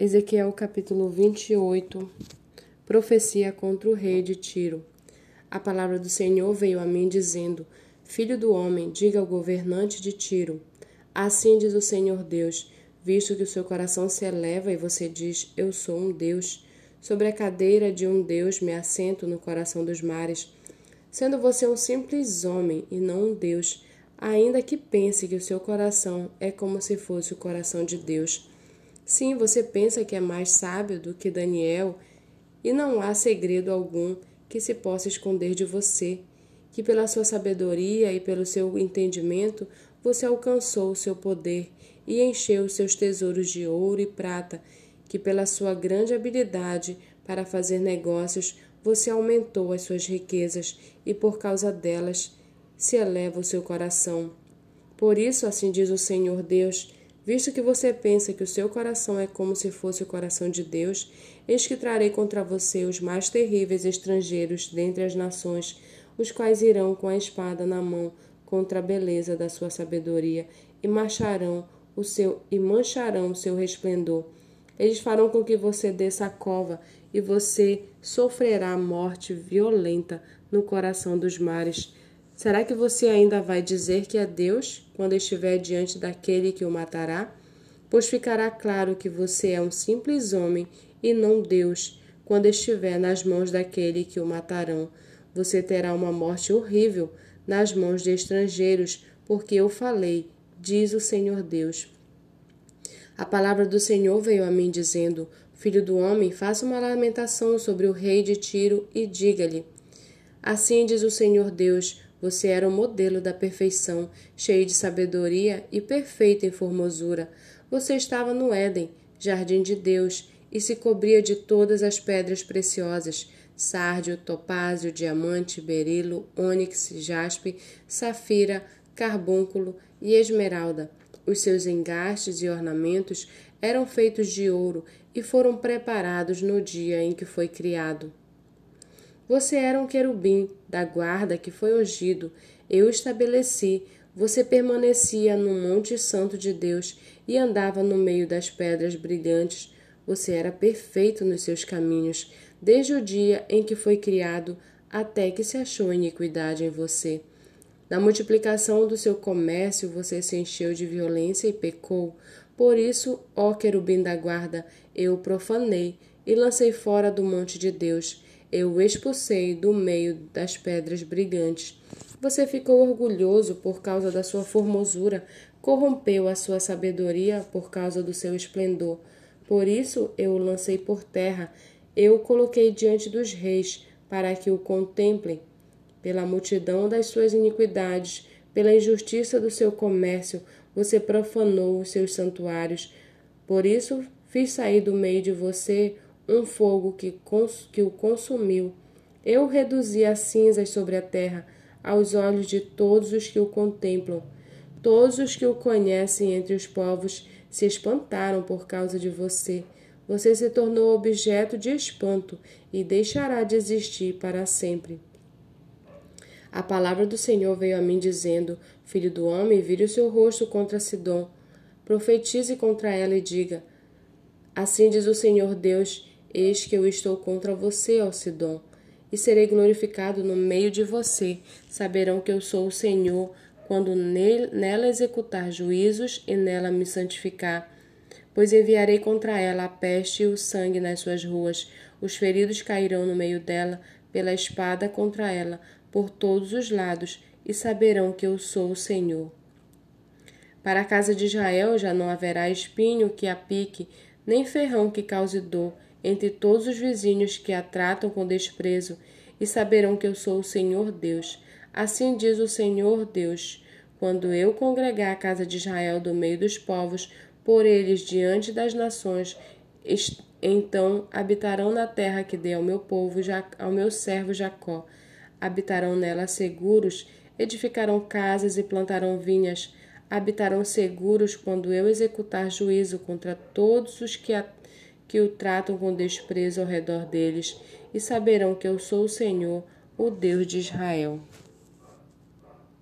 Ezequiel capítulo 28 Profecia contra o rei de Tiro. A palavra do Senhor veio a mim dizendo: Filho do homem, diga ao governante de Tiro: Assim diz o Senhor Deus, visto que o seu coração se eleva e você diz: Eu sou um Deus. Sobre a cadeira de um Deus me assento no coração dos mares. Sendo você um simples homem e não um Deus, ainda que pense que o seu coração é como se fosse o coração de Deus Sim, você pensa que é mais sábio do que Daniel, e não há segredo algum que se possa esconder de você, que pela sua sabedoria e pelo seu entendimento você alcançou o seu poder e encheu seus tesouros de ouro e prata, que pela sua grande habilidade para fazer negócios você aumentou as suas riquezas e por causa delas se eleva o seu coração. Por isso, assim diz o Senhor Deus, Visto que você pensa que o seu coração é como se fosse o coração de Deus, eis que trarei contra você os mais terríveis estrangeiros dentre as nações, os quais irão com a espada na mão contra a beleza da sua sabedoria e marcharão o seu e mancharão o seu resplendor. Eles farão com que você desça a cova e você sofrerá morte violenta no coração dos mares. Será que você ainda vai dizer que é Deus quando estiver diante daquele que o matará? Pois ficará claro que você é um simples homem e não Deus quando estiver nas mãos daquele que o matarão. Você terá uma morte horrível nas mãos de estrangeiros, porque eu falei, diz o Senhor Deus. A palavra do Senhor veio a mim dizendo: Filho do homem, faça uma lamentação sobre o rei de Tiro e diga-lhe: Assim diz o Senhor Deus: você era o modelo da perfeição, cheio de sabedoria e perfeito em formosura. Você estava no Éden, jardim de Deus, e se cobria de todas as pedras preciosas: sárdio, topázio, diamante, berilo, ônix, jaspe, safira, carbúnculo e esmeralda. Os seus engastes e ornamentos eram feitos de ouro e foram preparados no dia em que foi criado. Você era um querubim da guarda que foi ungido. Eu estabeleci. Você permanecia no Monte Santo de Deus e andava no meio das pedras brilhantes. Você era perfeito nos seus caminhos, desde o dia em que foi criado até que se achou iniquidade em você. Na multiplicação do seu comércio você se encheu de violência e pecou. Por isso, ó querubim da guarda, eu o profanei e lancei fora do monte de Deus eu o expulsei do meio das pedras brilhantes. Você ficou orgulhoso por causa da sua formosura, corrompeu a sua sabedoria por causa do seu esplendor. Por isso eu o lancei por terra, eu o coloquei diante dos reis, para que o contemplem. Pela multidão das suas iniquidades, pela injustiça do seu comércio, você profanou os seus santuários. Por isso fiz sair do meio de você um fogo que, que o consumiu. Eu reduzi a cinzas sobre a terra aos olhos de todos os que o contemplam. Todos os que o conhecem entre os povos se espantaram por causa de você. Você se tornou objeto de espanto e deixará de existir para sempre. A palavra do Senhor veio a mim dizendo: Filho do homem, vire o seu rosto contra Sidom. Profetize contra ela e diga: Assim diz o Senhor Deus: Eis que eu estou contra você, Sidom, e serei glorificado no meio de você. Saberão que eu sou o Senhor, quando nela executar juízos e nela me santificar. Pois enviarei contra ela a peste e o sangue nas suas ruas. Os feridos cairão no meio dela, pela espada contra ela, por todos os lados, e saberão que eu sou o Senhor. Para a casa de Israel já não haverá espinho que a pique, nem ferrão que cause dor, entre todos os vizinhos que a tratam com desprezo, e saberão que eu sou o Senhor Deus. Assim diz o Senhor Deus: quando eu congregar a casa de Israel do meio dos povos, por eles diante das nações, então habitarão na terra que dei ao meu povo, ao meu servo Jacó. Habitarão nela seguros, edificarão casas e plantarão vinhas. Habitarão seguros quando eu executar juízo contra todos os que a que o tratam com desprezo ao redor deles, e saberão que eu sou o Senhor, o Deus de Israel.